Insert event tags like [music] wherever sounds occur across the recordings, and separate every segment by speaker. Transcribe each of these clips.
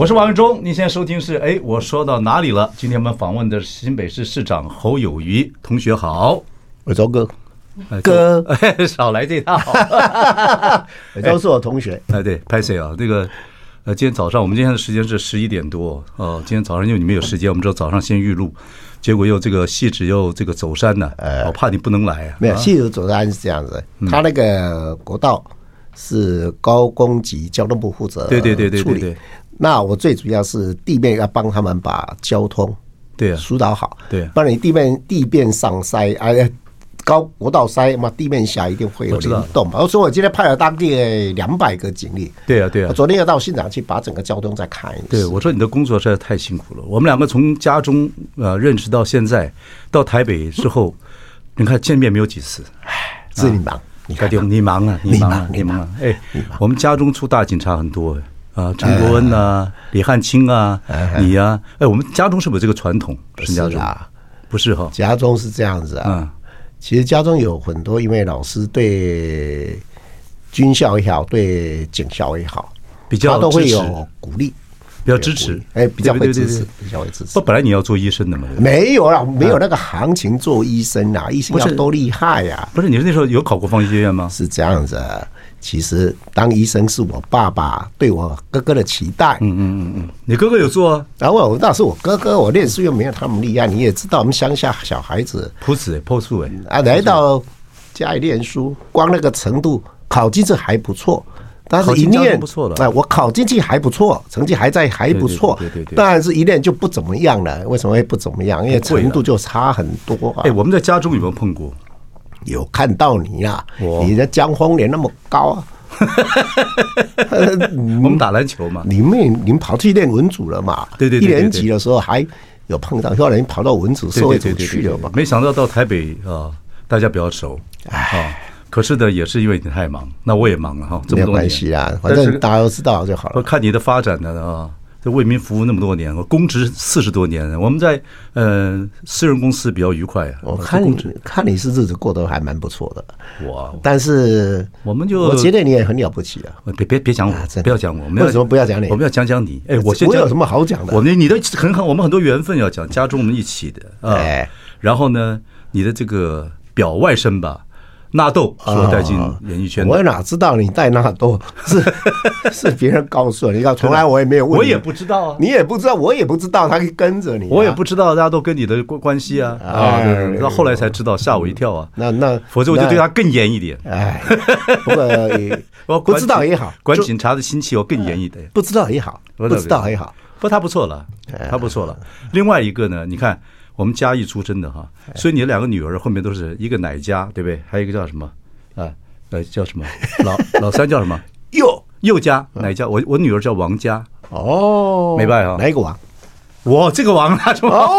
Speaker 1: 我是王文忠，您现在收听是哎，我说到哪里了？今天我们访问的是新北市市长侯友谊同学好，
Speaker 2: 伟忠哥，哥，[laughs]
Speaker 1: 少来这套，[laughs]
Speaker 2: 伟忠是我同学，
Speaker 1: 哎，对，拍谢啊，那个呃，今天早上我们今天的时间是十一点多。哦，今天早上因为你们有时间，我们知道早上先预录，结果又这个汐止又这个走山呢，我怕你不能来啊，
Speaker 2: 没有，戏子走山是这样子，他那个国道是高工级交通部负责，
Speaker 1: 对对对对对对。
Speaker 2: 那我最主要是地面要帮他们把交通
Speaker 1: 对
Speaker 2: 疏导好，
Speaker 1: 对，
Speaker 2: 不然你地面地面上塞，哎，高国道塞嘛，地面下一定会有流动嘛。所以我今天派了当地两百个警力，
Speaker 1: 对啊对啊，我
Speaker 2: 昨天要到现场去把整个交通再看一次。
Speaker 1: 对，我说你的工作实在太辛苦了。我们两个从家中呃认识到现在，到台北之后，[laughs] 你看见面没有几次，
Speaker 2: 哎，是你忙，你看
Speaker 1: 你忙啊，你忙啊，你忙啊，哎，我们家中出大警察很多。啊，陈国恩呐，李汉清啊，你呀，哎，我们家中是不是有这个传统？
Speaker 2: 是家中？
Speaker 1: 不是哈，
Speaker 2: 家中是这样子啊。其实家中有很多因为老师对军校也好，对警校也好，
Speaker 1: 比较
Speaker 2: 都会有鼓励，
Speaker 1: 比较支持，
Speaker 2: 哎，比较会支持，比较会支持。
Speaker 1: 不，本来你要做医生的嘛？
Speaker 2: 没有啦，没有那个行情做医生啊，医生要多厉害呀！
Speaker 1: 不是，你是那时候有考过方医学院吗？
Speaker 2: 是这样子。其实当医生是我爸爸对我哥哥的期待。
Speaker 1: 嗯嗯嗯嗯，你哥哥有做啊？
Speaker 2: 然后那是我哥哥，我念书又没有他们厉害。你也知道，我们乡下小孩子
Speaker 1: 朴实朴素哎，
Speaker 2: 啊，来到家里念书，光那个程度考进这还不错，但是一念
Speaker 1: 不错了。
Speaker 2: 哎，我考进去还不错，成绩还在还不错。对对对。但是一念就不怎么样了。为什么会不怎么样？因为程度就差很多。
Speaker 1: 哎，我们在家中有没有碰过？
Speaker 2: 有看到你呀、啊？你的江丰年那么高啊！[laughs]
Speaker 1: 我们打篮球嘛，
Speaker 2: 你们你们跑去练文组了嘛？
Speaker 1: 对对对，
Speaker 2: 一年级的时候还有碰到，后来你跑到文组社会组去了嘛？
Speaker 1: 没想到到台北啊，大家比较熟啊。可是呢，也是因为你太忙，那我也忙了哈。
Speaker 2: 没有关系啊，反正大家都知道就好了。
Speaker 1: 我看你的发展呢啊。这为民服务那么多年，我公职四十多年，我们在呃私人公司比较愉快啊。
Speaker 2: 我看你看你是日子过得还蛮不错的，
Speaker 1: 哇！
Speaker 2: 但是
Speaker 1: 我们就
Speaker 2: 我觉得你也很了不起啊。
Speaker 1: 别别别讲我，不要讲我。们
Speaker 2: 为什么不要讲你？
Speaker 1: 我们要讲讲你。哎，我现在
Speaker 2: 有什么好讲的？
Speaker 1: 我你你的很好，我们很多缘分要讲，家中我们一起的啊。然后呢，你的这个表外甥吧。纳豆说带进演艺圈，
Speaker 2: 我哪知道你带纳豆是 [laughs] 是别人告诉的。你看，从来我也没有问，
Speaker 1: 我也不知道啊，
Speaker 2: 你也不知道，我也不知道，他跟着你，
Speaker 1: 我也不知道，大家都跟你的关关系啊啊，到后来才知道，吓我一跳啊。
Speaker 2: 那那，
Speaker 1: 否则我就对他更严一点。
Speaker 2: 哎，不过我不知道也好，[laughs]
Speaker 1: 管警察的亲戚我更严一点。
Speaker 2: 不知道也好，不知道也好，
Speaker 1: 不过他不错了，他不错了。另外一个呢，你看。我们嘉义出生的哈，所以你的两个女儿后面都是一个奶家，对不对？还有一个叫什么啊？呃，叫什么？[laughs] 老老三叫什么？
Speaker 2: 佑
Speaker 1: 佑家奶家。我我女儿叫王家。
Speaker 2: 哦，
Speaker 1: 没办法，
Speaker 2: 哪一个王？
Speaker 1: 我这个王啊，什么？哦，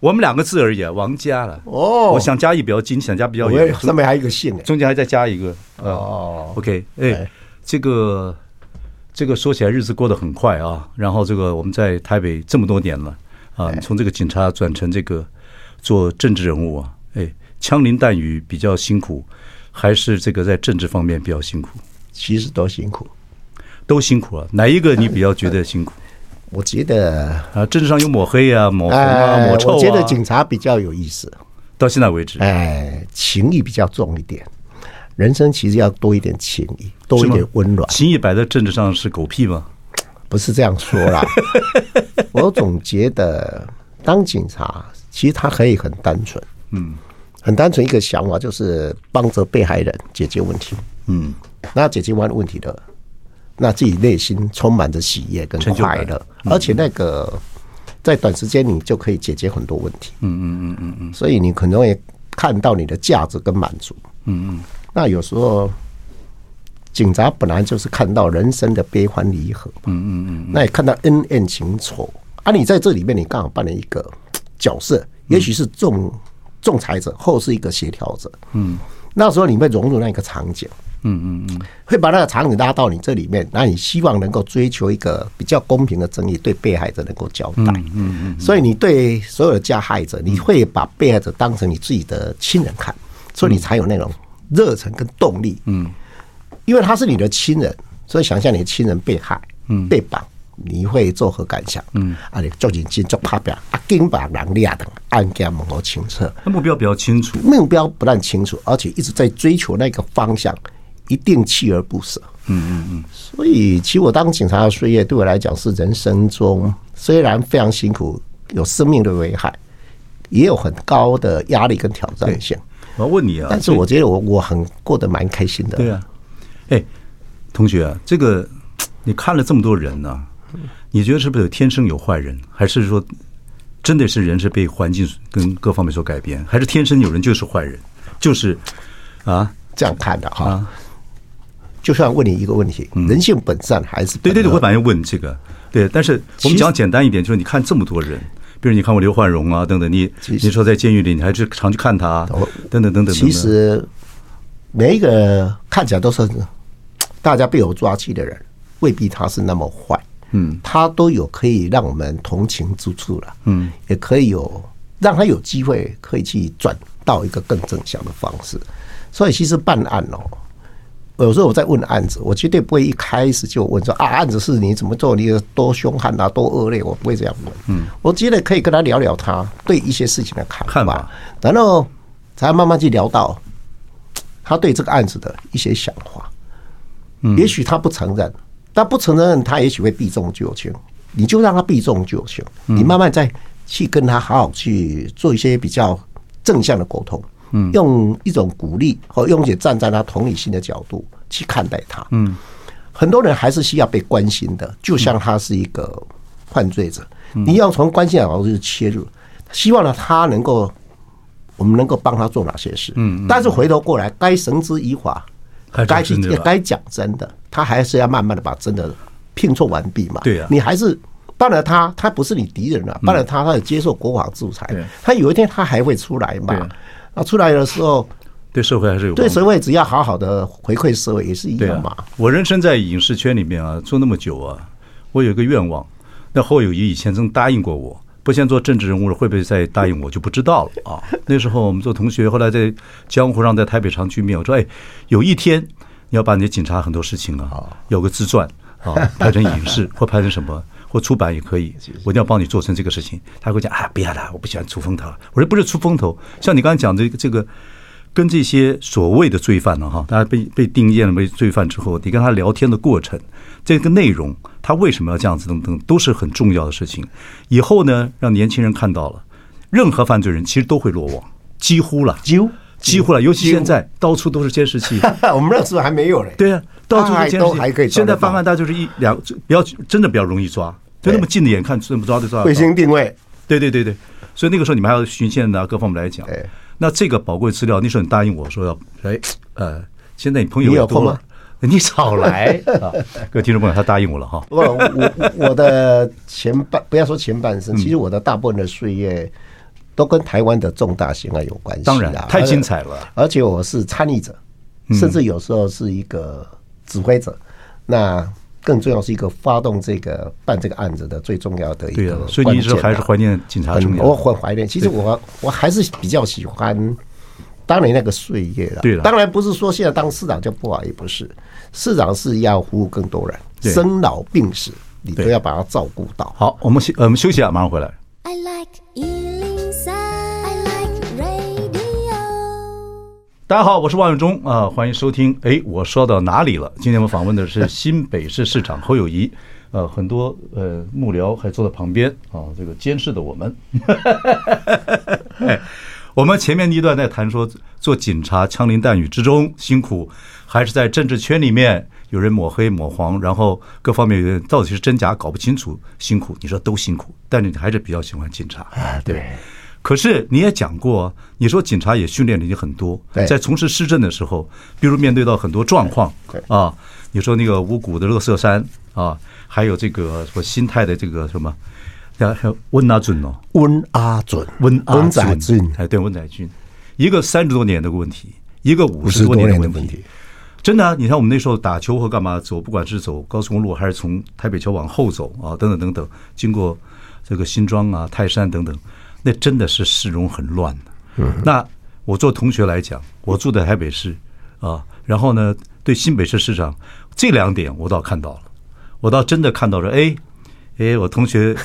Speaker 1: 我们两个字而已，王家了。哦，我想嘉义比较近，想家比较远。
Speaker 2: 上面还有一个姓，
Speaker 1: 中间还再加一个。哦，OK，哎，这个这个说起来日子过得很快啊。然后这个我们在台北这么多年了。啊，从这个警察转成这个做政治人物啊，哎，枪林弹雨比较辛苦，还是这个在政治方面比较辛苦？
Speaker 2: 其实都辛苦，
Speaker 1: 都辛苦啊。哪一个你比较觉得辛苦？[laughs]
Speaker 2: 我觉得
Speaker 1: 啊，政治上有抹黑啊，抹红啊，抹臭啊。
Speaker 2: 我觉得警察比较有意思，
Speaker 1: 到现在为止，
Speaker 2: 哎，情谊比较重一点。人生其实要多一点情谊，多一点温暖。
Speaker 1: 情谊摆在政治上是狗屁吗？
Speaker 2: 不是这样说啦，[laughs] 我总觉得当警察其实他可以很单纯，嗯，很单纯一个想法就是帮着被害人解决问题，嗯，那解决完问题的，那自己内心充满着喜悦跟快乐，而且那个在短时间你就可以解决很多问题，嗯嗯嗯嗯嗯，所以你可能会看到你的价值跟满足，嗯嗯，那有时候。警察本来就是看到人生的悲欢离合，嗯嗯嗯，那也看到恩怨情仇，啊，你在这里面，你刚好扮演一个角色，也许是仲仲裁者，或是一个协调者。嗯，那时候你会融入那个场景。嗯嗯嗯，会把那个场景拉到你这里面，那你希望能够追求一个比较公平的正义，对被害者能够交代。嗯嗯，所以你对所有的加害者，你会把被害者当成你自己的亲人看，所以你才有那种热忱跟动力。嗯，因为他是你的亲人，所以想象你的亲人被害，嗯，被绑，你会作何感想？嗯，啊，你做紧紧做拍表，啊，紧把人抓等案件能够清澈，
Speaker 1: 那目标比较清楚，
Speaker 2: 目标不但清楚，而且一直在追求那个方向。一定锲而不舍。嗯嗯嗯。所以，其实我当警察的岁月对我来讲是人生中虽然非常辛苦，有生命的危害，也有很高的压力跟挑战性。
Speaker 1: 我要问你啊，
Speaker 2: 但是我觉得我我很过得蛮开心的。
Speaker 1: 对啊。哎，同学啊，这个你看了这么多人呢，你觉得是不是有天生有坏人，还是说真的是人是被环境跟各方面所改变，还是天生有人就是坏人，就是啊
Speaker 2: 这样看的哈？就算问你一个问题，人性本善还是？
Speaker 1: 对对对，我反正问这个，对。但是我们讲简单一点，就是你看这么多人，比如你看过刘焕荣啊等等，你你说在监狱里，你还是常去看他，等等等等。
Speaker 2: 其实每一个看起来都是大家被我抓去的人，未必他是那么坏。嗯，他都有可以让我们同情之处了。嗯，也可以有让他有机会可以去转到一个更正向的方式。所以其实办案哦。有时候我在问案子，我绝对不会一开始就问说啊，案子是你怎么做，你有多凶悍啊，多恶劣，我不会这样问。嗯，我觉得可以跟他聊聊他对一些事情的看法，然后才慢慢去聊到他对这个案子的一些想法。嗯，也许他不承认，但不承认他也许会避重就轻，你就让他避重就轻，你慢慢再去跟他好好去做一些比较正向的沟通。嗯，用一种鼓励和用一些站在他同理心的角度去看待他。嗯，很多人还是需要被关心的，就像他是一个犯罪者，你要从关心的角度去切入，希望呢他能够，我们能够帮他做哪些事。嗯，但是回头过来，该绳之以法，该去也该讲真的，他还是要慢慢的把真的拼凑完毕嘛。对啊，你还是当然他他不是你敌人了，当然他他也接受国法制裁，他有一天他还会出来嘛。啊，出来的时候，
Speaker 1: 对社会还是有
Speaker 2: 对社会，只要好好的回馈社会也是一样嘛。
Speaker 1: 啊、我人生在影视圈里面啊，做那么久啊，我有一个愿望。那侯友谊以前曾答应过我，不先做政治人物了，会不会再答应我就不知道了啊。[laughs] 那时候我们做同学，后来在江湖上，在台北常居面，我说：“哎，有一天你要把你的警察很多事情啊，有个自传啊，[laughs] 拍成影视或拍成什么。”或出版也可以，[laughs] 我一定要帮你做成这个事情。他会讲啊，不要了，我不喜欢出风头。我说不是出风头，像你刚才讲的这个，跟这些所谓的罪犯呢，哈，大家被被定义了为罪犯之后，你跟他聊天的过程，这个内容，他为什么要这样子等等，都是很重要的事情。以后呢，让年轻人看到了，任何犯罪人其实都会落网，几乎了，几乎几乎了，尤其现在到处都是监视器。[laughs]
Speaker 2: 我们那时候还没有嘞。[laughs]
Speaker 1: 对啊。到处是监视器，现在方案大就是一两，比较真的比较容易抓，就那么近的眼看怎么抓就抓。
Speaker 2: 卫星定位，
Speaker 1: 对对对对，所以那个时候你们还要巡线啊各方面来讲。那这个宝贵资料，那时候你答应我说要，哎呃，现在你朋友也多了，[laughs] 你少来啊！各位听众朋友，他答应我了哈。
Speaker 2: 不，我我的前半不要说前半生，其实我的大部分的岁月都跟台湾的重大刑案有关系。
Speaker 1: 当然，太精彩了，
Speaker 2: 而且我是参与者，甚至有时候是一个。指挥者，那更重要是一个发动这个办这个案子的最重要的一个
Speaker 1: 所以你一直还是怀念警察重要。
Speaker 2: 我很怀念，其实我我还是比较喜欢当年那个岁月了。对，当然不是说现在当市长就不好，也不是。市长是要服务更多人，生老病死你都要把它照顾到。
Speaker 1: 好，我们休我们休息啊，马上回来。大家好，我是万永忠啊，欢迎收听。哎，我说到哪里了？今天我们访问的是 [laughs] 新北市市长侯友谊，呃，很多呃幕僚还坐在旁边啊，这个监视的我们。[laughs] [laughs] 哎，我们前面一段在谈说，做警察枪林弹雨之中辛苦，还是在政治圈里面有人抹黑抹黄，然后各方面有人到底是真假搞不清楚，辛苦。你说都辛苦，但是你还是比较喜欢警察啊？对。可是你也讲过，你说警察也训练了你很多，在从事施政的时候，比如面对到很多状况，啊，你说那个五谷的乐色山啊，还有这个什么心态的这个什么，温阿准哦，
Speaker 2: 温阿准，
Speaker 1: 温
Speaker 2: 温载俊，
Speaker 1: 哎，对，温载俊，一个三十多年的问题，一个五十多年的问题，真的啊！你看我们那时候打球或干嘛走，不管是走高速公路还是从台北桥往后走啊，等等等等，经过这个新庄啊、泰山等等，那真的是市容很乱的。嗯，那我做同学来讲，我住在台北市啊，然后呢，对新北市市长这两点我倒看到了，我倒真的看到了，哎。哎，我同学，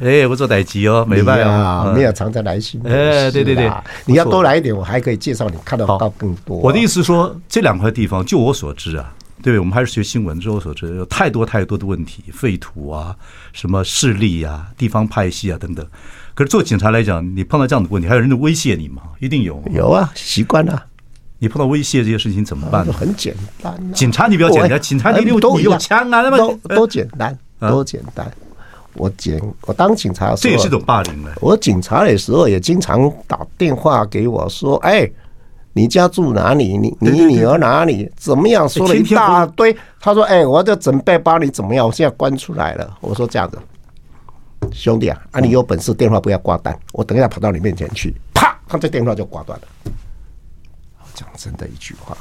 Speaker 1: 哎，我做代级哦，没办法，
Speaker 2: 没有常常来信。
Speaker 1: 哎，对对对，
Speaker 2: 你要多来一点，我还可以介绍你看到到更多。
Speaker 1: 我的意思是说，这两块地方，就我所知啊，对，我们还是学新闻，就我所知，有太多太多的问题，废土啊，什么势力啊，地方派系啊等等。可是做警察来讲，你碰到这样的问题，还有人在威胁你吗？一定有，
Speaker 2: 有啊，习惯了。
Speaker 1: 你碰到威胁这些事情怎么办？
Speaker 2: 很简单，
Speaker 1: 警察你比较简单，警察你有你有枪啊，那么
Speaker 2: 多多简单，多简单。我警，我当警察的时候，
Speaker 1: 这也是一种霸凌了。
Speaker 2: 我警察的时候也经常打电话给我说：“哎，你家住哪里？你你女儿哪里？怎么样？”说了一大堆。他说：“哎，我就准备把你怎么样？我现在关出来了。”我说：“这样子，兄弟啊，啊，你有本事电话不要挂断，我等一下跑到你面前去，啪，他这电话就挂断了。”讲真的一句话，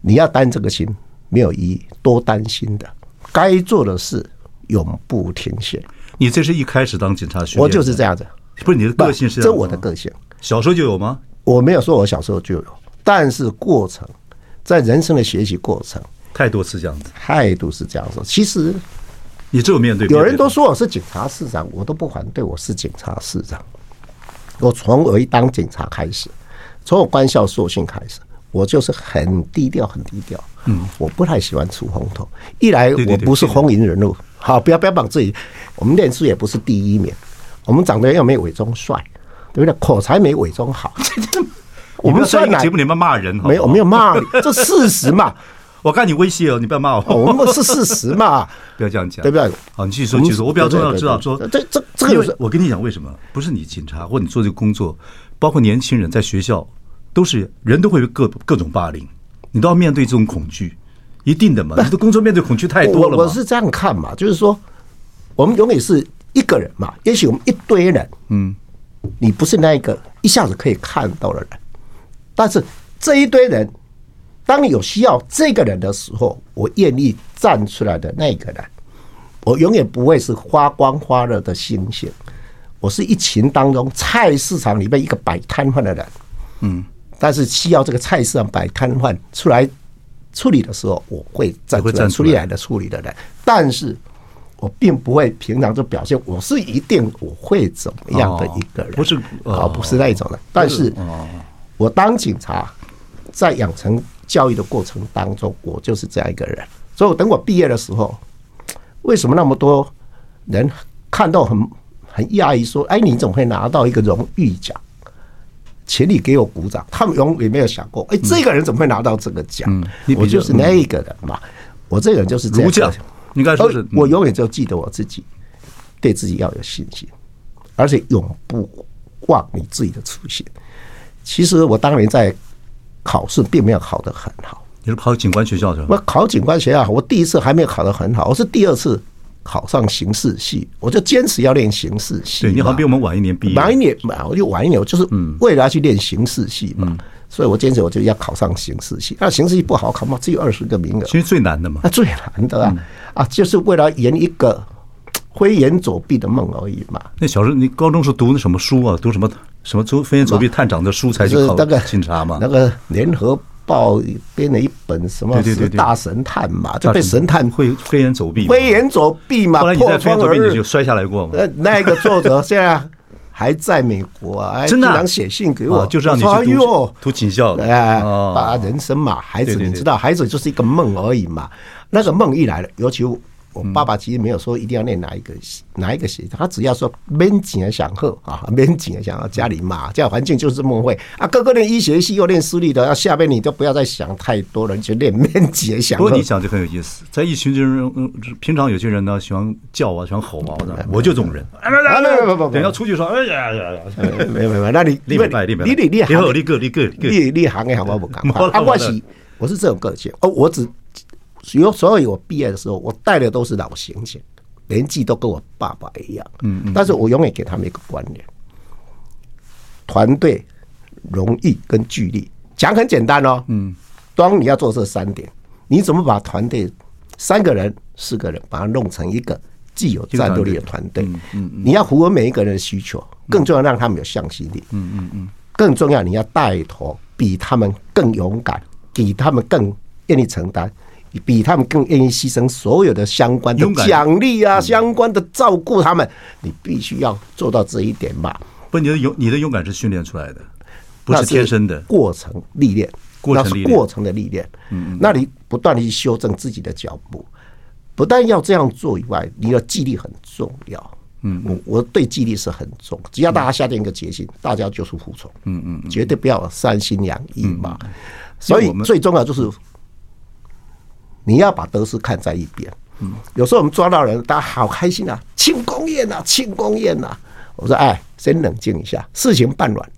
Speaker 2: 你要担这个心没有意义，多担心的，该做的事。永不停歇。
Speaker 1: 你这是一开始当警察学，
Speaker 2: 我就是这样子。
Speaker 1: 不是你的个性是
Speaker 2: 这我的个性，
Speaker 1: 小时候就有吗？
Speaker 2: 我没有说我小时候就有，但是过程，在人生的学习过程，
Speaker 1: 态度是这样子，
Speaker 2: 态度是这样子。其实
Speaker 1: 你只有面对，
Speaker 2: 有人都说我是警察市长，我都不反对我是警察市长。我从我一当警察开始，从我官校受训开始，我就是很低调，很低调。嗯，我不太喜欢出风头。一来我不是风云人物。好，不要不要绑自己。我们念书也不是第一名，我们长得又没伪装帅，对不对？口才没伪装好。[laughs]
Speaker 1: 我们在节目里面骂人，
Speaker 2: 没有没有骂你，这事实嘛。[laughs]
Speaker 1: 我看你威胁哦，你不要骂我。[laughs]
Speaker 2: 我们是事实嘛，
Speaker 1: 不要这样讲，
Speaker 2: 对不对？
Speaker 1: 好，你继续说，继续说。我比较重要知道说，
Speaker 2: 这这这个就是
Speaker 1: 我跟你讲为什么？不是你警察或你做这个工作，包括年轻人在学校，都是人都会有各各种霸凌，你都要面对这种恐惧。一定的嘛，你的工作面对恐惧太多了。
Speaker 2: 我是这样看嘛，就是说，我们永远是一个人嘛。也许我们一堆人，嗯，你不是那一个一下子可以看到的人，但是这一堆人，当你有需要这个人的时候，我愿意站出来的那个人，我永远不会是发光发热的星星，我是一群当中菜市场里面一个摆摊贩的人，嗯，但是需要这个菜市场摆摊贩出来。处理的时候，我会站出来处理来的处理的人，但是我并不会平常就表现我是一定我会怎么样的一个人，不是啊，不是那一种的。但是，我当警察，在养成教育的过程当中，我就是这样一个人。所以，我等我毕业的时候，为什么那么多人看到很很讶异，说：“哎，你怎么会拿到一个荣誉奖？”请你给我鼓掌，他们永远没有想过，哎，这个人怎么会拿到这个奖？我就是那一个人嘛，我这个人就是这样。
Speaker 1: 应该说是，
Speaker 2: 我永远就记得我自己，对自己要有信心，而且永不忘你自己的初心。其实我当年在考试并没有考得很好，
Speaker 1: 你是考警官学校是吧？
Speaker 2: 我考警官学校，我第一次还没有考得很好，我是第二次。考上刑事系，我就坚持要练刑事系。
Speaker 1: 对，你好像比我们晚一年毕业，
Speaker 2: 晚一年嘛，我就晚一年，我就是为了要去练刑事系嘛，所以我坚持我就要考上刑事系。那刑事系不好考嘛，只有二十个名额，
Speaker 1: 其实最难的嘛，
Speaker 2: 那最难的啊啊，就是为了圆一个飞檐走壁的梦而已嘛。
Speaker 1: 那小时候你高中是读那什么书啊？读什么什么飞檐走壁探长的书才去考那个警察嘛？
Speaker 2: 那个联合。报编了一本什么大神探嘛，就被神探
Speaker 1: 会飞檐走壁，
Speaker 2: 飞檐走壁嘛。
Speaker 1: 后来你在飞檐走壁你就摔下来过吗？
Speaker 2: 那个作者 [laughs] 现在还在美国啊，[laughs] 经常写信给我，
Speaker 1: 就是让你去读读警校的。
Speaker 2: 哎，把人生嘛，孩子，你知道，孩子就是一个梦而已嘛。那个梦一来了，尤其。我爸爸其实没有说一定要念哪一个哪一个学校，他只要说免钱的享受啊，免钱的享受家里嘛，这样环境就是这么会啊。哥哥念医学系又念私立的，要下边你都不要再想太多了，你就念免钱的享受。
Speaker 1: 不过你讲就很有意思，在一群人，平常有些人呢喜欢叫啊，喜欢吼啊，我就这种人。不不不不，等要出去说，哎呀呀呀，
Speaker 2: 没有没有，那你
Speaker 1: 你你你你
Speaker 2: 你
Speaker 1: 好，你个你个
Speaker 2: 你你行业好不好？不敢。啊，我是我是这种个性哦，我只。有所以，我毕业的时候，我带的都是老刑警，年纪都跟我爸爸一样。嗯嗯。但是我永远给他们一个观念：团队、荣誉跟聚力。讲很简单哦。嗯。当你要做这三点，你怎么把团队三个人、四个人把它弄成一个既有战斗力的团队？嗯嗯。你要符合每一个人的需求，更重要让他们有向心力。嗯嗯嗯。更重要，你要带头比他们更勇敢，比他们更愿意承担。比他们更愿意牺牲所有的相关的奖励啊，相关的照顾他们，你必须要做到这一点吧？
Speaker 1: 不，你的勇，你的勇敢是训练出来的，不是天生的。
Speaker 2: 过程历练，
Speaker 1: 那是
Speaker 2: 过程的历练。嗯，那你不断的去修正自己的脚步，不但要这样做以外，你的纪律很重要。嗯，我我对纪律是很重，只要大家下定一个决心，大家就是服从。嗯嗯，绝对不要三心两意嘛。所以最重要就是。你要把得失看在一边。嗯，有时候我们抓到人，大家好开心啊，庆功宴呐，庆功宴呐。我说，哎，先冷静一下，事情办完，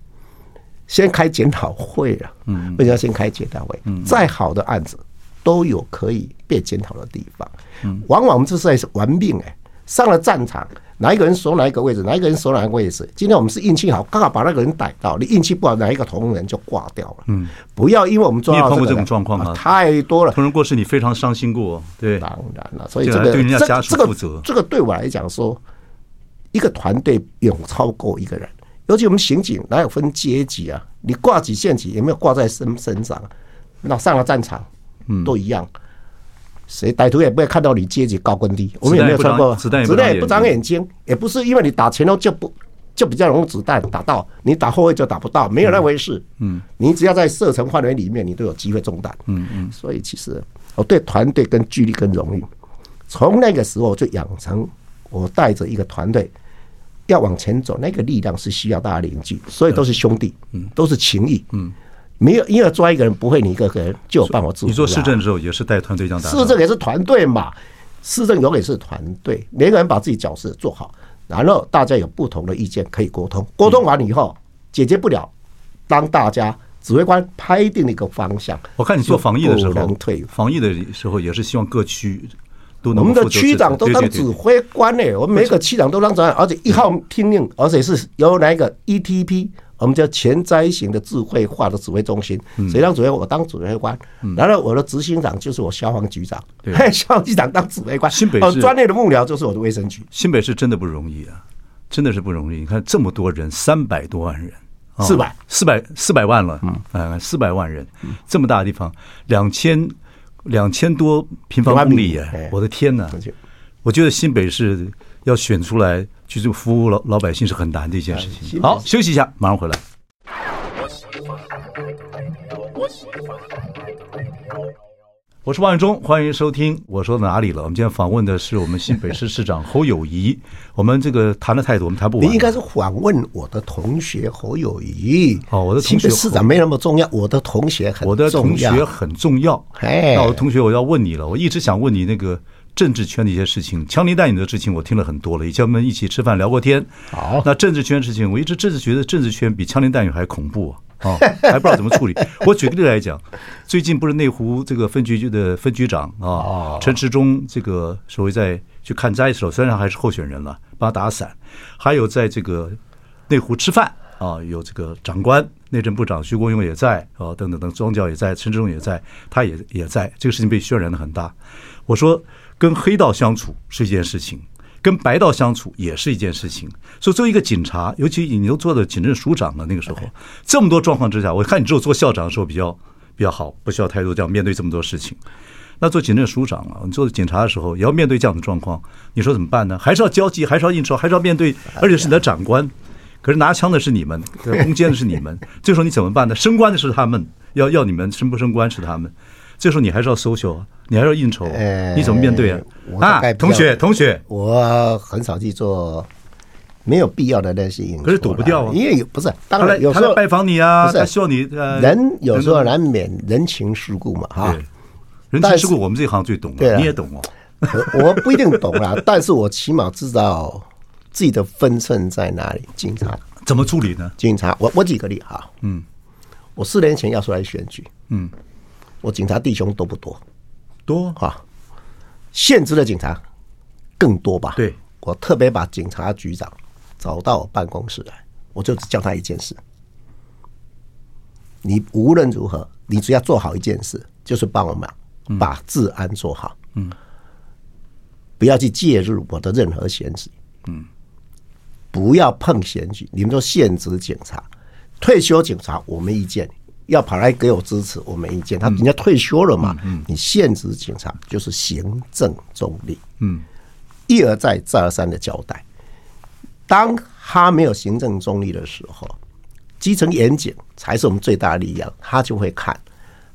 Speaker 2: 先开检讨会了。嗯，为什么要先开检讨会？嗯，再好的案子都有可以被检讨的地方。嗯，往往我们这是在玩命哎，上了战场。哪一个人守哪一个位置，哪一个人守哪一个位置？今天我们是运气好，刚好把那个人逮到。你运气不好，哪一个同仁就挂掉了。嗯，不要因为我们抓到这个，你
Speaker 1: 碰过这种状况啊？
Speaker 2: 太多了。
Speaker 1: 同仁过世，你非常伤心过。对，当
Speaker 2: 然了。所以这个对人家家属负责。这个对我来讲说，一个团队远超过一个人。尤其我们刑警哪有分阶级啊？你挂几线级，有没有挂在身身上？那上了战场，嗯，都一样。谁歹徒也不会看到你阶级高跟低，我们有没有穿过？子弹也不长眼睛，也不是因为你打前头就不就比较容易子弹打到，你打后卫就打不到，没有那回事。嗯，你只要在射程范围里面，你都有机会中弹。嗯嗯，所以其实我对团队跟纪律跟荣誉，从那个时候就养成，我带着一个团队要往前走，那个力量是需要大家凝聚，所以都是兄弟，嗯，都是情谊，嗯。没有，因为抓一个人不会，你一个人就有办法治。你
Speaker 1: 做市政之后也是带团队这样打。
Speaker 2: 市政也是团队嘛，市政永远是团队，每个人把自己角色做好，然后大家有不同的意见可以沟通，沟通完了以后解决不了，当大家指挥官拍定了一个方向。
Speaker 1: 我看你做防疫的时候，防疫的时候也是希望各区都能。
Speaker 2: 我们的区长都当指挥官呢，我们每个区长都当指挥官，而且一号听令，而且是由哪一个 ETP。我们叫前瞻型的智慧化的指挥中心，谁当指挥？我当指挥官。然后我的执行长就是我消防局长，消防局长当指挥官。
Speaker 1: 新北市
Speaker 2: 专业的幕僚就是我的卫生局。
Speaker 1: 新北市真的不容易啊，真的是不容易。你看这么多人，三百多万人，
Speaker 2: 四百
Speaker 1: 四百四百万了，嗯，四百万人，这么大的地方，两千两千多平方公里，我的天哪！我觉得新北市要选出来。其实服务老老百姓是很难的一件事情。好，休息一下，马上回来。我是王永忠，欢迎收听。我说到哪里了？我们今天访问的是我们新北市市长侯友谊。[laughs] 我们这个谈的态度，我们谈不完。
Speaker 2: 你应该是访问我的同学侯友谊。
Speaker 1: 哦，我的同学
Speaker 2: 市长没那么重要，我的同学很重要。
Speaker 1: 我的同学很重要。哎，那我的同学，我要问你了。我一直想问你那个。政治圈的一些事情，枪林弹雨的事情，我听了很多了。以前我们一起吃饭聊过天。好，那政治圈的事情，我一直真是觉得政治圈比枪林弹雨还恐怖啊！[laughs] 啊，还不知道怎么处理。我举个例来讲，最近不是内湖这个分局的分局长啊，陈时中这个所谓在去看灾的时候，虽然还是候选人了，帮他打伞。还有在这个内湖吃饭啊，有这个长官内政部长徐国勇也在啊，等等等，庄教也在，陈志忠也在，他也也在。这个事情被渲染的很大。我说。跟黑道相处是一件事情，跟白道相处也是一件事情。所以作为一个警察，尤其你都做的警政署长了，那个时候这么多状况之下，我看你只有做校长的时候比较比较好，不需要太多这样面对这么多事情。那做警政署长啊，你做警察的时候也要面对这样的状况，你说怎么办呢？还是要交际，还是要应酬，还是要面对，而且是你的长官。可是拿枪的是你们，攻坚的是你们，这时候你怎么办呢？升官的是他们，要要你们升不升官是他们。这时候你还是要 social，你还是要应酬，你怎么面对啊？啊，同学，同学，
Speaker 2: 我很少去做没有必要的那些应酬，
Speaker 1: 可是躲不掉啊。
Speaker 2: 因为有不是，当然有时候
Speaker 1: 拜访你啊，他希望你呃，
Speaker 2: 人有时候难免人情世故嘛，哈。
Speaker 1: 人情世故我们这一行最懂，你也懂哦。
Speaker 2: 我不一定懂啦，[laughs] 但是我起码知道自己的分寸在哪里。警察
Speaker 1: 怎么处理呢？
Speaker 2: 警察，我我举个例哈，嗯，我四年前要出来选举，嗯。我警察弟兄多不多？
Speaker 1: 多
Speaker 2: 哈，现职的警察更多吧？
Speaker 1: 对，
Speaker 2: 我特别把警察局长找到我办公室来，我就只叫他一件事：你无论如何，你只要做好一件事，就是帮我们把治安做好。嗯，不要去介入我的任何选举。嗯，不要碰选举。你们说现职警察、退休警察，我没意见。要跑来给我支持，我没意见。他人家退休了嘛，你现职警察就是行政中立。嗯，一而再，再而三的交代。当他没有行政中立的时候，基层严谨才是我们最大的力量。他就会看，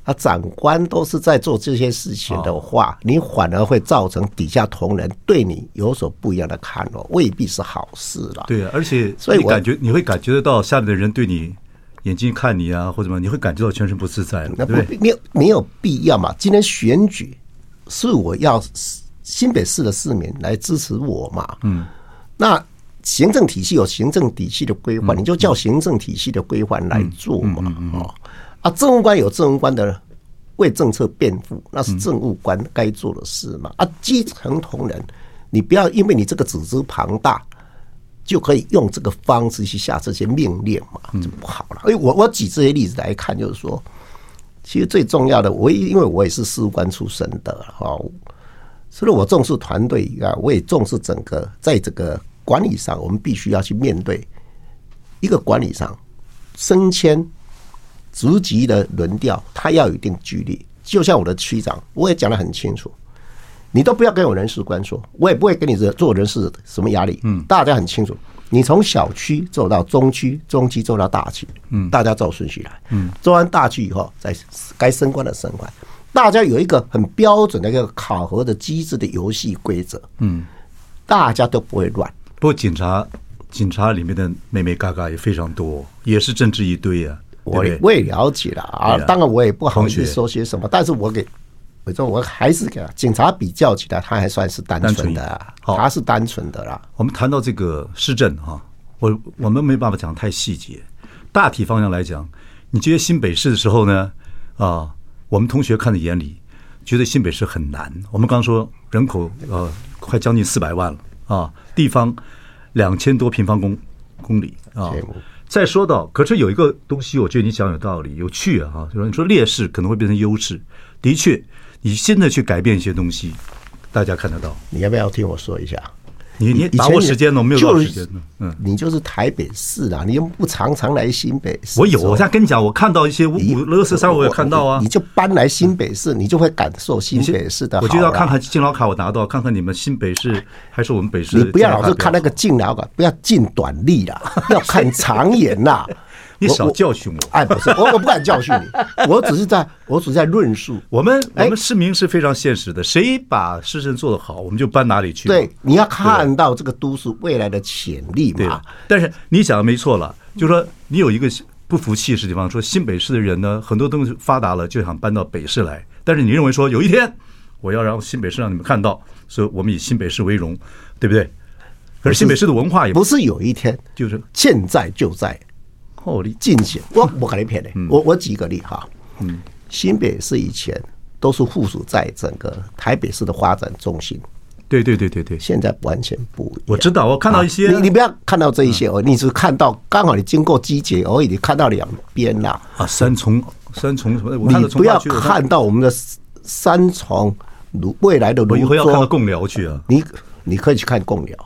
Speaker 2: 啊，长官都是在做这些事情的话，你反而会造成底下同仁对你有所不一样的看哦，未必是好事了。
Speaker 1: 对啊，而且所以感觉你会感觉得到下面的人对你。眼睛看你啊，或者什么，你会感觉到全身不自在。
Speaker 2: 那不没有没有必要嘛？今天选举是我要新北市的市民来支持我嘛？嗯，那行政体系有行政体系的规范，你就叫行政体系的规范来做嘛。哦，啊，政务官有政务官的为政策辩护，那是政务官该做的事嘛。啊，基层同仁，你不要因为你这个组织庞大。就可以用这个方式去下这些命令嘛，就不好了。哎，我我举这些例子来看，就是说，其实最重要的，我因为我也是事务官出身的哈，除了我重视团队以外，我也重视整个在这个管理上，我们必须要去面对一个管理上升迁职级的轮调，它要有一定距离。就像我的区长，我也讲得很清楚。你都不要跟我人事官说，我也不会跟你做人事什么压力。嗯，大家很清楚，你从小区做到中区，中区做到大区，嗯，大家照顺序来。嗯，做完大区以后，再该升官的升官，大家有一个很标准的一个考核的机制的游戏规则。嗯，大家都不会乱。
Speaker 1: 不过警察，警察里面的妹妹嘎嘎也非常多，也是政治一堆啊。
Speaker 2: 我也我也了解了啊，当然我也不好意思说些什么，但是我给。我说我还是给警察比较起来，他还算是单纯的，他是单纯的啦。
Speaker 1: 我们谈到这个市政哈，我我们没办法讲太细节，大体方向来讲，你觉得新北市的时候呢？啊，我们同学看在眼里，觉得新北市很难。我们刚说人口呃快将近四百万了啊，地方两千多平方公公里啊。再说到，可是有一个东西，我觉得你讲有道理，有趣啊，就是你说劣势可能会变成优势，的确。你现在去改变一些东西，大家看得到。
Speaker 2: 你要不要听我说一下？
Speaker 1: 你你把握时间呢？没有多少时间呢。嗯，
Speaker 2: 你就是台北市啊，你又不常常来新北市。
Speaker 1: 我有，我现在跟你讲，我看到一些五五垃圾山，我也看到啊。
Speaker 2: 你就搬来新北市，你就会感受新北市的。
Speaker 1: 我就要看看敬老卡，我拿到，看看你们新北市还是我们北市。
Speaker 2: 你不要老是看那个敬老卡，不要尽短利啦，[laughs] 要看长远呐。
Speaker 1: 你少教训我！
Speaker 2: 哎，不是，我我不敢教训你，[laughs] 我只是在，我只是在论述。[laughs]
Speaker 1: 我们我们市民是非常现实的，谁把市政做得好，我们就搬哪里去。
Speaker 2: 对，你要看到这个都市未来的潜力嘛。
Speaker 1: 但是你想的没错了，就是说你有一个不服气是地方，说新北市的人呢，很多东西发达了，就想搬到北市来。但是你认为说有一天我要让新北市让你们看到，所以我们以新北市为荣，对不对？可是新北市的文化也
Speaker 2: 不是有一天，就是现在就在。哦，你进去，我我跟你骗的，我我举个例哈，嗯，新北市以前都是附属在整个台北市的发展中心，
Speaker 1: 对对对对对，
Speaker 2: 现在完全不一样。
Speaker 1: 我知道，我看到一些，
Speaker 2: 你你不要看到这一些哦，你只看到刚好你经过机捷而已，你看到两边啦。
Speaker 1: 啊，三重三重什么？
Speaker 2: 你不要看到我们的三重未来的，
Speaker 1: 我以后要看到共寮去啊，
Speaker 2: 你你可以去看共寮，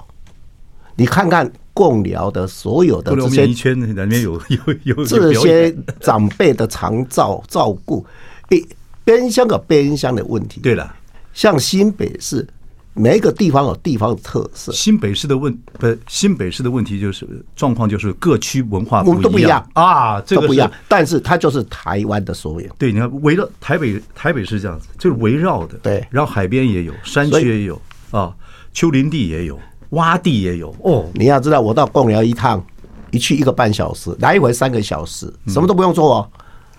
Speaker 2: 你看看。贡寮的所有的这些
Speaker 1: 圈里面有 [laughs] 有有
Speaker 2: 这些长辈的长照照顾，边边乡有边乡的问题。
Speaker 1: 对了，
Speaker 2: 像新北市，每一个地方有地方的特色。
Speaker 1: 新北市的问不，新北市的问题就是状况就是各区文化不
Speaker 2: 都不一样
Speaker 1: 啊，这个
Speaker 2: 不一样。但是它就是台湾的所有。
Speaker 1: 对，你看围绕台北，台北是这样子，就是围绕的。
Speaker 2: 对，
Speaker 1: 然后海边也有，山区也有啊，丘陵地也有。洼地也有哦，
Speaker 2: 你要知道，我到贡寮一趟，一去一个半小时，来一回三个小时，什么都不用做哦。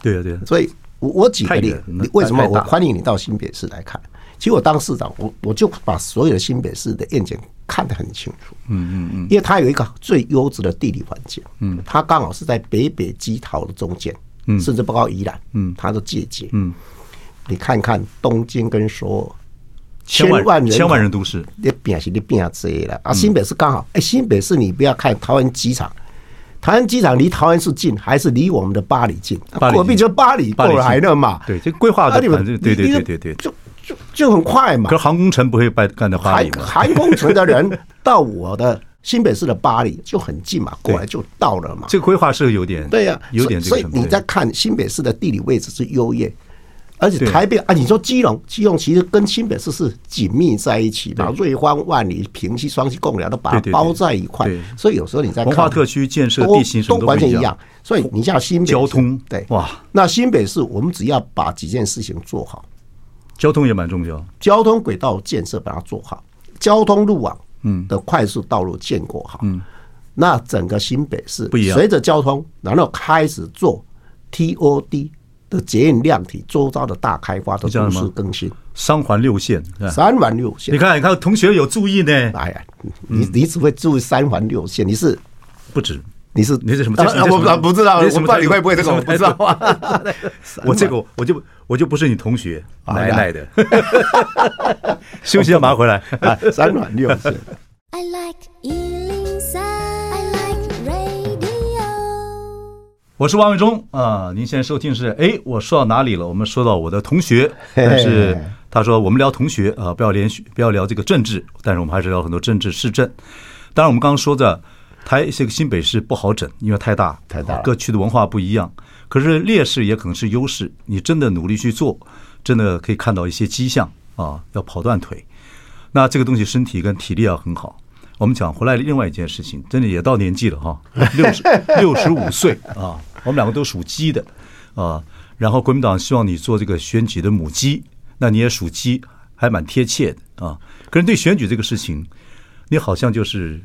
Speaker 1: 对啊，对啊。
Speaker 2: 所以，我我举个例，你为什么我欢迎你到新北市来看？其实我当市长，我我就把所有的新北市的愿景看得很清楚。嗯嗯嗯，因为它有一个最优质的地理环境，嗯，它刚好是在北北基桃的中间，嗯，甚至包括宜兰，嗯，它的界界，嗯，你看看东京跟首尔千万人
Speaker 1: 千万人都市，
Speaker 2: 你变是你变这了啊！新北市刚好，哎，新北市你不要看桃园机场，桃园机场离桃园市近，还是离我们的巴黎近？隔壁就巴黎过来了嘛。
Speaker 1: 对，这规划的，对对对对对，
Speaker 2: 就就就很快嘛。
Speaker 1: 可是航空城不会办干在八里嘛？
Speaker 2: 航空城的人到我的。新北市的巴黎就很近嘛，过来就到了嘛。
Speaker 1: 这个规划是有点
Speaker 2: 对呀，
Speaker 1: 有点。
Speaker 2: 所以你在看新北市的地理位置是优越，而且台北啊，你说基隆，基隆其实跟新北市是紧密在一起，把瑞芳、万里、平溪、双溪、贡寮都把它包在一块。所以有时候你在看
Speaker 1: 文化特区建设地形
Speaker 2: 都完全一样。所以你像新北
Speaker 1: 交通
Speaker 2: 对。
Speaker 1: 哇，
Speaker 2: 那新北市我们只要把几件事情做好，
Speaker 1: 交通也蛮重要，
Speaker 2: 交通轨道建设把它做好，交通路网嗯。的快速道路建构好嗯。那整个新北市随着交通，然后开始做 TOD 的捷运量体周遭的大开发的都市更新，
Speaker 1: 三环六线，
Speaker 2: 三环六线。
Speaker 1: 你看，你看，同学有注意呢。
Speaker 2: 哎呀，你你只会注意三环六线，你是
Speaker 1: 不止，
Speaker 2: 你是
Speaker 1: 你是什么？
Speaker 2: 我不不知道，我不知道你会不会这个，我不知道。[laughs]
Speaker 1: 我这个我就我就不是你同学，奶奶的。[laughs] 休息一下，马上回来。[laughs]
Speaker 2: 三环六线。
Speaker 1: 我是王伟忠啊，您现在收听是哎，我说到哪里了？我们说到我的同学，但是他说我们聊同学啊，不要连续不要聊这个政治，但是我们还是聊很多政治市政。当然，我们刚刚说的台这个新北市不好整，因为太大
Speaker 2: 太大，
Speaker 1: 各区的文化不一样。可是劣势也可能是优势，你真的努力去做，真的可以看到一些迹象啊，要跑断腿。那这个东西身体跟体力要很好。我们讲回来另外一件事情，真的也到年纪了哈，[laughs] 六十六十五岁啊，我们两个都属鸡的啊。然后国民党希望你做这个选举的母鸡，那你也属鸡，还蛮贴切的啊。可是对选举这个事情，你好像就是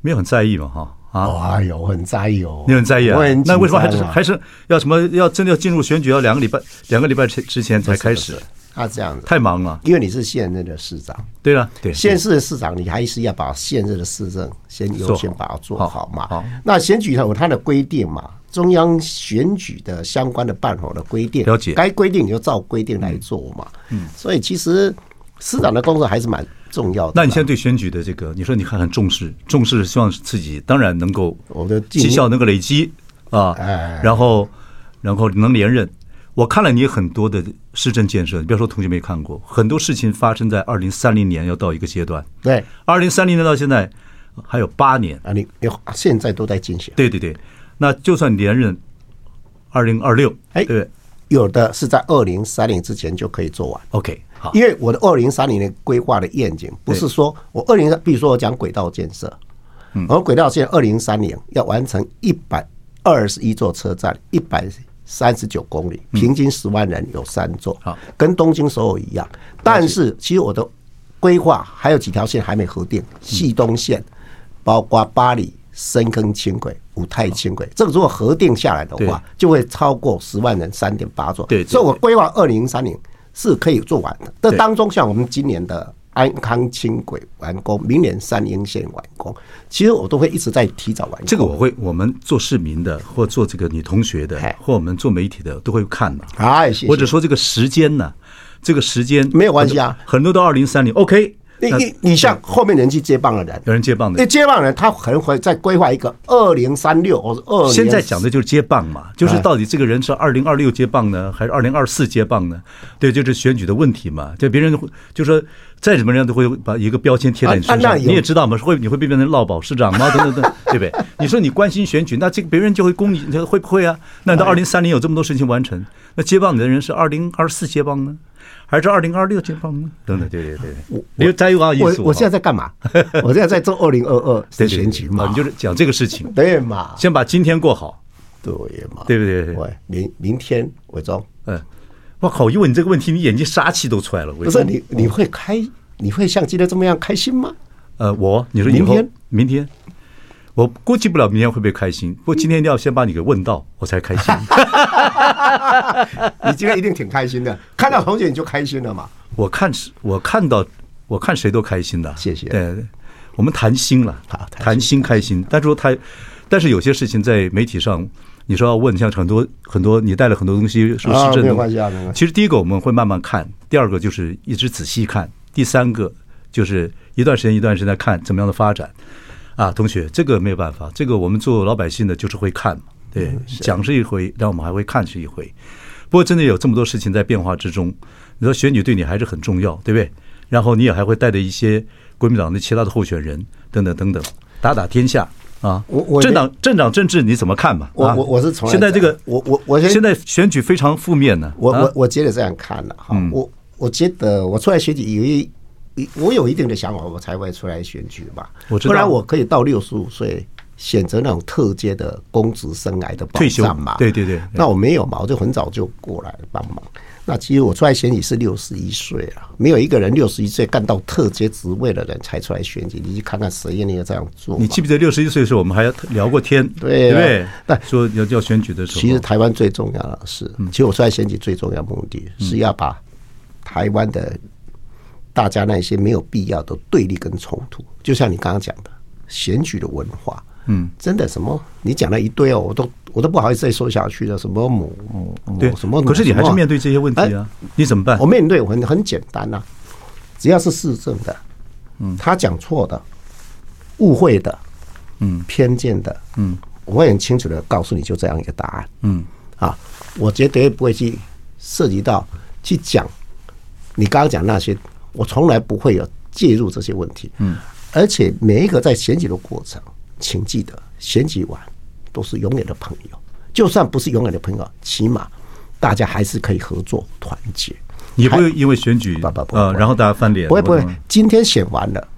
Speaker 1: 没有很在意嘛哈
Speaker 2: 啊？哎呦，很在意哦，
Speaker 1: 你很在意啊？那为什么还是还是要什么要真的要进入选举要两个礼拜两个礼拜之前才开始？
Speaker 2: 他这样子
Speaker 1: 太忙了，
Speaker 2: 因为你是现任的市长。
Speaker 1: 对了，对
Speaker 2: 现任的市长，你还是要把现任的市政先优先把它做好嘛。好，那选举它有它的规定嘛，中央选举的相关的办法的规定，
Speaker 1: 了解。
Speaker 2: 该规定你就照规定来做嘛。嗯，所以其实市长的工作还是蛮重要的。
Speaker 1: 那你现在对选举的这个，你说你看很重视，重视希望自己当然能够我的绩效能够累积啊，然后然后能连任。我看了你很多的市政建设，你不要说同学没看过，很多事情发生在二零三零年要到一个阶段。
Speaker 2: 对，
Speaker 1: 二零三零年到现在还有八年
Speaker 2: 啊，你现在都在进行。
Speaker 1: 对对对，那就算连任二零二六，哎，对，
Speaker 2: 有的是在二零三零之前就可以做完。
Speaker 1: OK，好，
Speaker 2: 因为我的二零三零年规划的愿景不是说我二零，比如说我讲轨道建设，嗯，我轨道建二零三零要完成一百二十一座车站，一百。三十九公里，平均十万人有三座，好，跟东京首尔一样。但是其实我的规划还有几条线还没核定，系东线，包括巴黎、深坑轻轨、五泰轻轨，这个如果核定下来的话，就会超过十万人三点八座。对，所以我规划二零三零是可以做完的。这当中像我们今年的。安康轻轨完工，明年三莺线完工，其实我都会一直在提早完工。
Speaker 1: 这个我会，我们做市民的，或做这个你同学的，或我们做媒体的，都会看的。
Speaker 2: 哎，谢谢。
Speaker 1: 或者说这个时间呢，这个时间
Speaker 2: 没有关系啊，
Speaker 1: 很多都二零三零，OK。
Speaker 2: 你你你像后面人去接棒的人，
Speaker 1: 有人接棒的，
Speaker 2: 那接棒人他可能会再规划一个二零三六或者二零。
Speaker 1: 现在讲的就是接棒嘛，就是到底这个人是二零二六接棒呢，还是二零二四接棒呢？对，就是选举的问题嘛。就别人会就说再怎么样都会把一个标签贴在你身上，你也知道嘛，会你会被变成落保市长吗？等等等，[laughs] 对不对？你说你关心选举，那这个别人就会攻你，会不会啊？那到二零三零有这么多事情完成，那接棒你的人是二零二四接棒呢？还是二零二六接棒呢？等等，对对对，我你再有啊意思。
Speaker 2: 我现在在干嘛？我现在在做二零二二的选举嘛。
Speaker 1: 你就是讲这个事情，
Speaker 2: 对嘛？
Speaker 1: 先把今天过好，
Speaker 2: 对嘛？
Speaker 1: 对不对？
Speaker 2: 对，明明天伟忠，
Speaker 1: 嗯，我靠！一问你这个问题，你眼睛杀气都出来了。
Speaker 2: 不是你，你会开？你会像今天这么样开心吗？
Speaker 1: 呃，我你说明天，明天。我估计不了明天会不会开心，不过今天一定要先把你给问到，我才开心。[laughs]
Speaker 2: 你今天一定挺开心的，看到同学你就开心了嘛？
Speaker 1: 我看是，我看到，我看谁都开心的。
Speaker 2: 谢谢。
Speaker 1: 对，我们谈心了，谈心开心。但是说他，但是有些事情在媒体上，你说要问，像很多很多，你带了很多东西，是不是市政的？
Speaker 2: 没关系啊，没关系。
Speaker 1: 其实第一个我们会慢慢看，第二个就是一直仔细看。第三个就是一段时间一段时间看怎么样的发展啊，同学，这个没有办法，这个我们做老百姓的就是会看嘛，对，嗯、讲是一回，但我们还会看是一回。不过真的有这么多事情在变化之中，你说选举对你还是很重要，对不对？然后你也还会带着一些国民党的其他的候选人等等等等，打打天下啊。我我政党政党政治你怎么看嘛？
Speaker 2: 我我我是从来
Speaker 1: 现在这个
Speaker 2: 我我我
Speaker 1: 现在选举非常负面呢。
Speaker 2: 我我我觉得这样看了哈，我我觉得我出来选举有一我有一定的想法，我才会出来选举嘛。我知道，不然我可以到六十五岁。选择那种特阶的公职生涯的保障嘛？
Speaker 1: 对对对。
Speaker 2: 那我没有嘛，我就很早就过来帮忙。那其实我出来选举是六十一岁啊，没有一个人六十一岁干到特阶职位的人才出来选举。你去看看谁愿意这样做？
Speaker 1: 你记不记得六十一岁的时候我们还聊过天？对对。但说要要选举的时候，
Speaker 2: 其实台湾最重要的是，其实我出来选举最重要的目的是要把台湾的大家那些没有必要的对立跟冲突，就像你刚刚讲的选举的文化。嗯，真的什么？你讲了一堆哦，我都我都不好意思再说下去了。什么母母
Speaker 1: 对
Speaker 2: 什么？
Speaker 1: 可是你还是面对这些问题啊？你怎么办？
Speaker 2: 我面对我很很简单呐，只要是市政的，嗯，他讲错的、误会的、嗯，偏见的，嗯，我会很清楚的告诉你就这样一个答案，嗯，啊，我绝对不会去涉及到去讲你刚刚讲那些，我从来不会有介入这些问题，嗯，而且每一个在选举的过程。请记得，选举完都是永远的朋友。就算不是永远的朋友，起码大家还是可以合作团结。
Speaker 1: 你不会因为选举不不不，然后大家翻脸？
Speaker 2: 不会不会。今天选完了，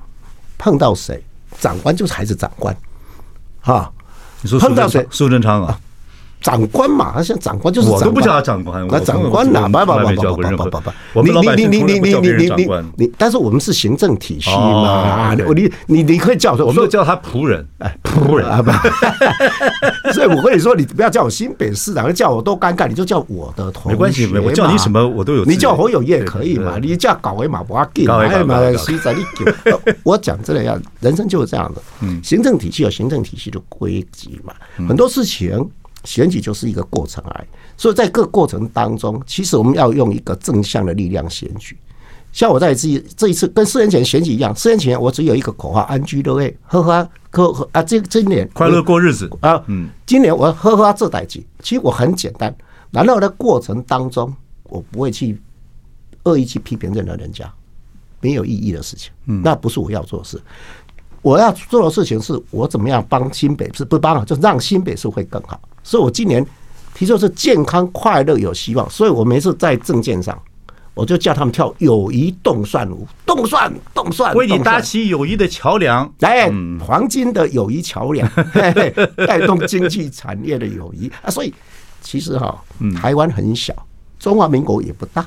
Speaker 2: 碰到谁，长官就是还是长官，哈。
Speaker 1: 你说碰到谁？苏贞昌啊。
Speaker 2: 长官嘛，他像长官就是
Speaker 1: 我都不叫他长官，
Speaker 2: 那长官哪？不不不不不不不，你你你你你你你你你，但是我们是行政体系嘛，你你你可以叫
Speaker 1: 我说叫他仆人，哎，仆人。啊不，[laughs]
Speaker 2: 所以我跟你说，你不要叫我新北市长，叫我多尴尬，你就叫我的同学，
Speaker 1: 没关系，我叫你什么我都有，
Speaker 2: 你叫侯友宜也可以嘛，你叫高维马不要紧，哎嘛，谁在你给？[laughs] 我讲真的，要人生就是这样的，嗯，行政体系有行政体系的规矩嘛，很多事情。选举就是一个过程而已，所以在各过程当中，其实我们要用一个正向的力量选举。像我在这这一次跟四年前选举一样，四年前我只有一个口号：安居乐业，呵呵呵呵啊！这今年
Speaker 1: 快乐过日子啊！
Speaker 2: 嗯，今年我呵呵这代志，其实我很简单。然后在过程当中，我不会去恶意去批评任何人家，没有意义的事情。嗯，那不是我要做的事。我要做的事情是我怎么样帮新北市，不帮啊，就让新北市会更好。所以我今年提出是健康、快乐、有希望。所以我每次在政见上，我就叫他们跳友谊动算舞，动算动算，
Speaker 1: 为你搭起友谊的桥梁，
Speaker 2: 来黄金的友谊桥梁，[laughs] 带动经济产业的友谊啊。所以其实哈，台湾很小，中华民国也不大，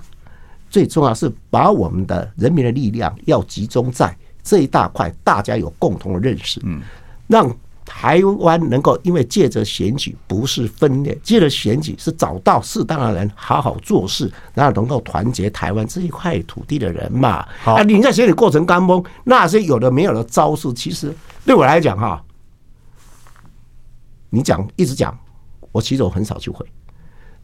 Speaker 2: 最重要是把我们的人民的力量要集中在。这一大块大家有共同的认识，嗯，让台湾能够因为借着选举不是分裂，借着选举是找到适当的人好好做事，然后能够团结台湾这一块土地的人嘛。啊，你在选举过程当中那些有的没有的招数，其实对我来讲哈，你讲一直讲，我其实我很少去回，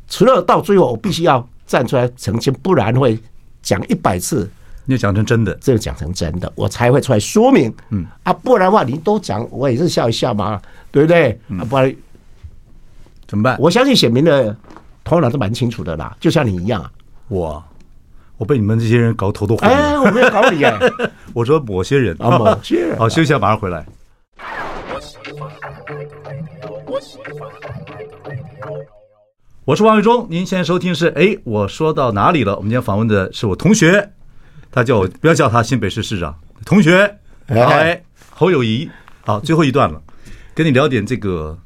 Speaker 2: 除了到最后我必须要站出来澄清，不然会讲一百次。
Speaker 1: 你就讲成真的，
Speaker 2: 这个讲成真的，我才会出来说明。嗯啊，不然的话，你都讲，我也是笑一笑嘛，对不对？啊，不然
Speaker 1: 怎么办？
Speaker 2: 我相信选民的头脑是蛮清楚的啦，就像你一样啊。
Speaker 1: 我我被你们这些人搞头都昏了。
Speaker 2: 哎，我没有搞你啊。[laughs]
Speaker 1: 我说某些人
Speaker 2: 啊，某些人。[laughs]
Speaker 1: 好，休息一下，马上回来。我是王伟忠，您现在收听是哎，我说到哪里了？我们今天访问的是我同学。他叫我不要叫他新北市市长。同学，哎，侯友谊，好，最后一段了，跟你聊点这个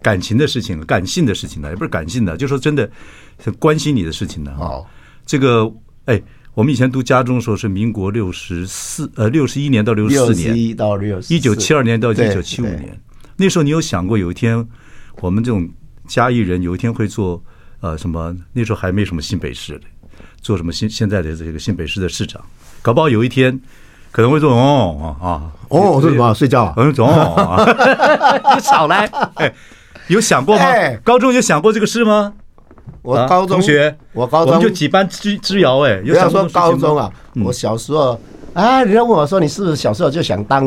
Speaker 1: 感情的事情，感性的事情呢，也不是感性的，就说真的，很关心你的事情呢。好，这个，哎，我们以前读家中时候是民国六十四，呃，六十一年到六十四年，
Speaker 2: 一到六
Speaker 1: 一九七二年到一九七五年，那时候你有想过有一天我们这种嘉义人有一天会做呃什么？那时候还没什么新北市的。做什么现现在的这个新北市的市长，搞不好有一天可能会说哦啊
Speaker 2: 哦，说什么睡觉？
Speaker 1: 嗯，总你 [laughs] 少来，哎，有想过吗？高中有想过这个事吗？
Speaker 2: 我高中
Speaker 1: 同学，
Speaker 2: 我高中
Speaker 1: 就几班之之遥，哎，
Speaker 2: 有想说高中啊？我小时候啊，人家问我说：“你是不是小时候就想当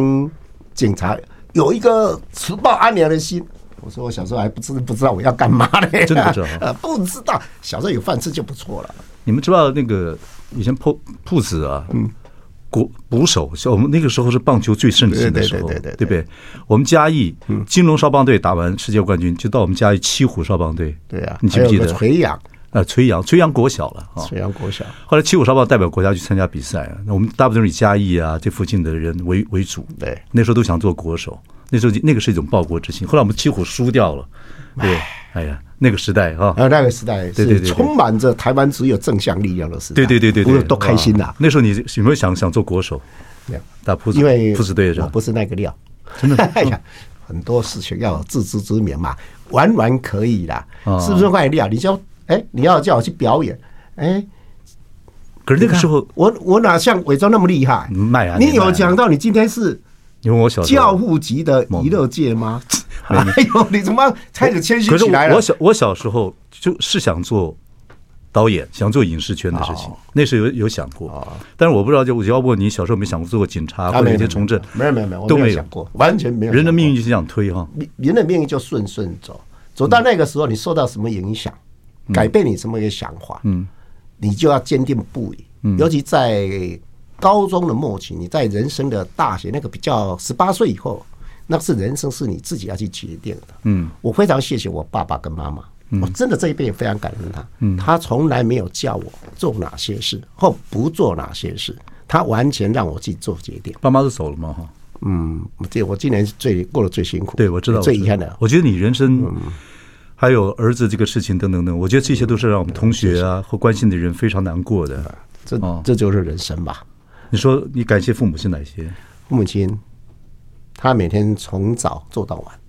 Speaker 2: 警察，有一个除暴安良的心？”我说：“我小时候还不知不知道我要干嘛呢，
Speaker 1: 真的不知道，[laughs]
Speaker 2: 呃，不知道。小时候有饭吃就不错了。
Speaker 1: 你们知道那个以前铺铺子啊，嗯。”捕捕手，像我们那个时候是棒球最盛行的时候，对不对？我们嘉义金龙少棒队打完世界冠军，就到我们嘉义七虎少棒队。
Speaker 2: 对啊，
Speaker 1: 你记不记得？
Speaker 2: 垂杨
Speaker 1: 啊，垂阳，垂阳国小了啊，
Speaker 2: 垂阳国小。
Speaker 1: 后来七虎少棒代表国家去参加比赛啊，那我们大部分是以嘉义啊这附近的人为为主。
Speaker 2: 对，
Speaker 1: 那时候都想做国手，那时候那个是一种报国之心。后来我们七虎输掉了，对，哎呀。那个时代啊，
Speaker 2: 那个时代是充满着台湾只有正向力量的时代。
Speaker 1: 对对对对对，
Speaker 2: 多开心呐！
Speaker 1: 那时候你有没有想想做国手？没有，打铺子，
Speaker 2: 因为
Speaker 1: 铺子队长
Speaker 2: 不是那个料，
Speaker 1: 真的。[laughs]
Speaker 2: 哎呀，很多事情要有自知之明嘛，玩玩可以啦，是不是那个料？你叫哎，你要叫我去表演，哎，
Speaker 1: 可是那个时候
Speaker 2: 我我哪像伪装那么厉害？卖啊！你有讲到你今天是
Speaker 1: 因为我小
Speaker 2: 教父级的娱乐界吗？哎呦，你怎么开始谦虚起来了？
Speaker 1: 我小我小时候就是想做导演，想做影视圈的事情，那时候有有想过。但是我不知道，就我要问你，小时候没想过做过警察或者一些从政？
Speaker 2: 没有没有没有，
Speaker 1: 都没有
Speaker 2: 想过，完全没有。
Speaker 1: 人的命运就是这样推哈，
Speaker 2: 人的命运就顺顺走，走到那个时候，你受到什么影响，改变你什么一个想法，嗯，你就要坚定不移。尤其在高中的末期，你在人生的大学那个比较十八岁以后。那是人生，是你自己要去决定的。嗯，我非常谢谢我爸爸跟妈妈，我真的这一辈也非常感恩他。嗯，他从来没有叫我做哪些事或不做哪些事，他完全让我去做决定。
Speaker 1: 爸妈都走了吗？哈，
Speaker 2: 嗯，这我今年最过得最辛苦。
Speaker 1: 对，我知道
Speaker 2: 最遗憾的。
Speaker 1: 我觉得你人生还有儿子这个事情等等等，我觉得这些都是让我们同学啊或关心的人非常难过的。
Speaker 2: 这这就是人生吧。
Speaker 1: 你说你感谢父母是哪些？
Speaker 2: 父母亲。他每天从早做到晚，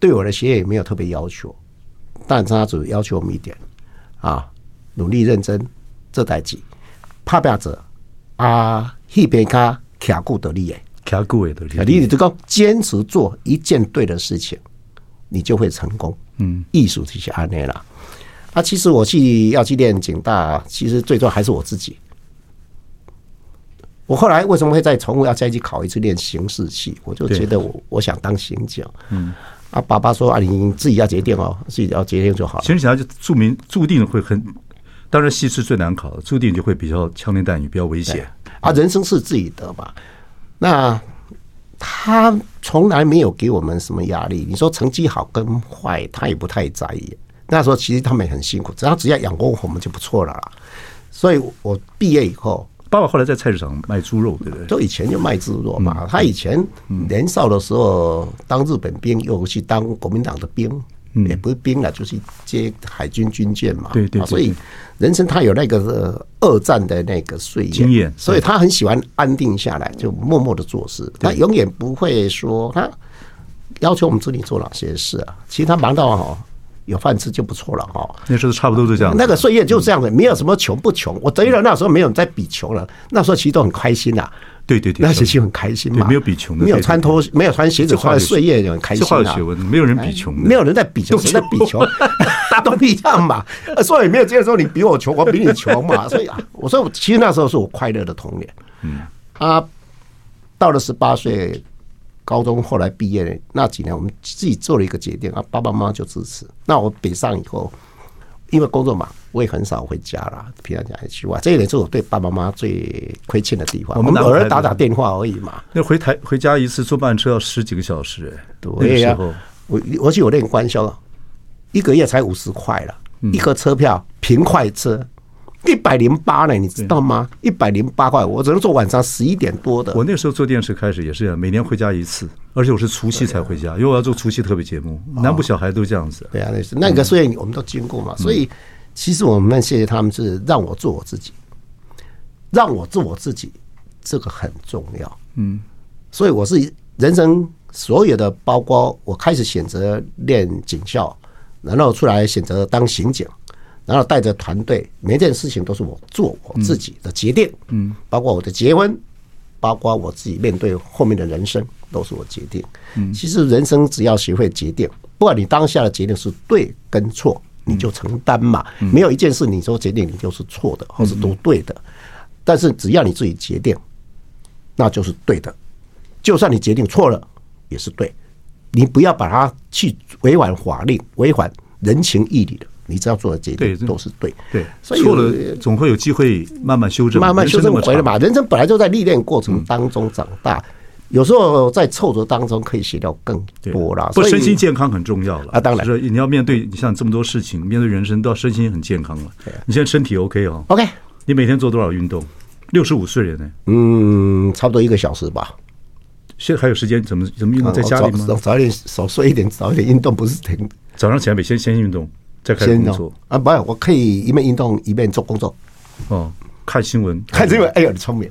Speaker 2: 对我的学业也没有特别要求，但他只要求我们一点啊，努力认真这代志，拍拼者啊，一边卡卡固得力耶，
Speaker 1: 卡固得力，
Speaker 2: 你这个坚持做一件对的事情，你就会成功。嗯，艺术这些安内了。啊，其实我去要去练警大，其实最重要还是我自己。我后来为什么会再重复要再去考一次练刑事系？我就觉得我我想当刑警。嗯，啊，爸爸说啊，你自己要决定哦，自己要决定就好了。
Speaker 1: 刑警他就注明注定会很，当然系是最难考的，注定就会比较枪林弹雨，比较危险。
Speaker 2: 啊，人生是自己的嘛。那他从来没有给我们什么压力。你说成绩好跟坏，他也不太在意。那时候其实他们也很辛苦，只要只要养活我们就不错了啦。所以我毕业以后。
Speaker 1: 爸爸后来在菜市场卖猪肉，对不对？
Speaker 2: 就以前就卖猪肉嘛。他以前年少的时候当日本兵，又去当国民党的兵，也不是兵了，就是接海军军舰嘛。对对。所以人生他有那个二战的那个岁月经验，所以他很喜欢安定下来，就默默的做事。他永远不会说他要求我们自己做哪些事啊。其实他忙到哈。有饭吃就不错了哈，
Speaker 1: 那时候差不多是这样。
Speaker 2: 那个岁月就是这样的，没有什么穷不穷。我得了那时候没有在比穷了，那时候其实都很开心呐。
Speaker 1: 对对对，
Speaker 2: 那时期很开心嘛。
Speaker 1: 没有比穷的，
Speaker 2: 没有穿拖，没有穿鞋子穿的岁月就很开心。
Speaker 1: 这话有学问，没有人比穷，
Speaker 2: 没有人在比穷，谁在比穷？[laughs] 大家都一样嘛。所以没有这个时候，你比我穷，我比你穷嘛。所以啊，我说其实那时候是我快乐的童年。嗯，啊，到了十八岁。高中后来毕业那几年，我们自己做了一个决定啊，爸爸妈妈就支持。那我北上以后，因为工作忙，我也很少回家了。平常讲一句话，这一点是我对爸爸妈妈最亏欠的地方。我们偶尔打打电话而已嘛。
Speaker 1: 那回台回家一次坐慢车要十几个小时，哎，
Speaker 2: 对呀。我我去我练官销，一个月才五十块了，一个车票平快车。一百零八呢，你知道吗？一百零八块，我只能坐晚上十一点多的。
Speaker 1: 我那时候做电视开始也是这样，每年回家一次，而且我是除夕才回家，因为我要做除夕特别节目。南部小孩都这样子。
Speaker 2: 对啊，那是那个，所以我们都经过嘛。所以其实我们谢谢他们，是让我做我自己，让我做我自己，这个很重要。嗯，所以我是人生所有的，包括我开始选择练警校，然后出来选择当刑警。然后带着团队，每件事情都是我做我自己的决定，嗯，包括我的结婚，包括我自己面对后面的人生，都是我决定。嗯，其实人生只要学会决定，不管你当下的决定是对跟错，你就承担嘛。没有一件事你说决定你就是错的，或是都对的。但是只要你自己决定，那就是对的。就算你决定错了，也是对。你不要把它去违反法令、违反人情义理的。你只要做的决定都是对。
Speaker 1: 对，所以错了总会有机会慢慢修正，
Speaker 2: 慢慢修正回来嘛。人生本来就在历练过程当中长大。有时候在挫折当中可以学到更多啦，
Speaker 1: 不，身心健康很重要了
Speaker 2: 啊！当然，
Speaker 1: 就是你要面对你像这么多事情，面对人生都要身心很健康了。你现在身体 OK 哦
Speaker 2: ？OK，
Speaker 1: 你每天做多少运动？六十五岁了呢？
Speaker 2: 嗯，差不多一个小时吧。
Speaker 1: 现在还有时间怎么怎么运动？在家里吗？
Speaker 2: 早一点少睡一点，早一点运动不是挺？
Speaker 1: 早上起来每天先运动，再开始工作
Speaker 2: 啊？不，我可以一边运动一边做工作。
Speaker 1: 哦，看新闻，
Speaker 2: 看新闻。哎呦，你聪明！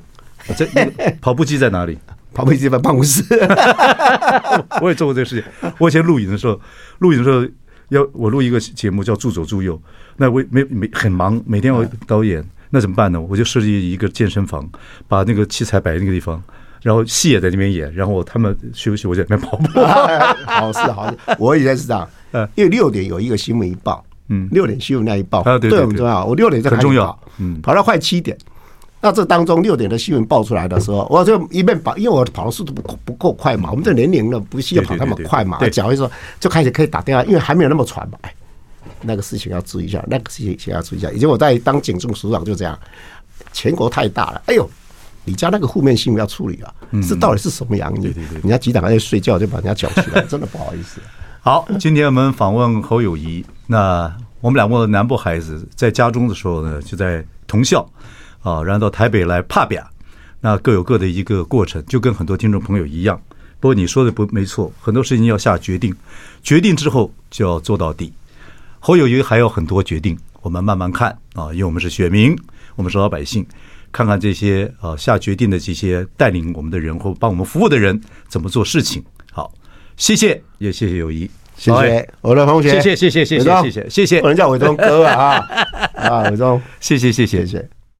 Speaker 1: 这 [laughs] 跑步机在哪里？
Speaker 2: 跑步机在办公室，[laughs]
Speaker 1: 我也做过这个事情。我以前录影的时候，录影的时候要我录一个节目叫《助左助右》，那我没没很忙，每天要导演，那怎么办呢？我就设计一个健身房，把那个器材摆在那个地方，然后戏也在那边演，然后他们休息，我在那边跑步。[laughs]
Speaker 2: 好事好事，我以前是这样，因为六点有一个新闻一报，嗯，六点新闻那一报对我们重要，我六点就
Speaker 1: 很重要，嗯，
Speaker 2: 跑到快七点。那这当中六点的新闻报出来的时候，我就一面跑，因为我跑的速度不不够快嘛，我们这年龄了不需要跑那么快嘛。脚一说就开始可以打电话，因为还没有那么喘嘛。哎，那个事情要注意一下，那个事情要注意一下。以前我在当警政署长就这样，全国太大了。哎呦，你家那个负面新闻要处理啊，这到底是什么原因？人家局长还在睡觉，就把人家叫起来，真的不好意思。
Speaker 1: 好，今天我们访问侯友谊。那我们两个南部孩子在家中的时候呢，就在同校。啊，然后到台北来打拼，那各有各的一个过程，就跟很多听众朋友一样。不过你说的不没错，很多事情要下决定，决定之后就要做到底。侯友谊还有很多决定，我们慢慢看啊，因为我们是选民，我们是老百姓，看看这些啊下决定的这些带领我们的人或帮我们服务的人怎么做事情。好，谢谢，也谢谢友谊，
Speaker 2: 谢谢我的同学，
Speaker 1: 谢谢谢谢谢谢谢谢谢谢，
Speaker 2: 不能叫伟忠哥啊 [laughs] 啊，伟忠，
Speaker 1: 谢谢谢谢。谢谢。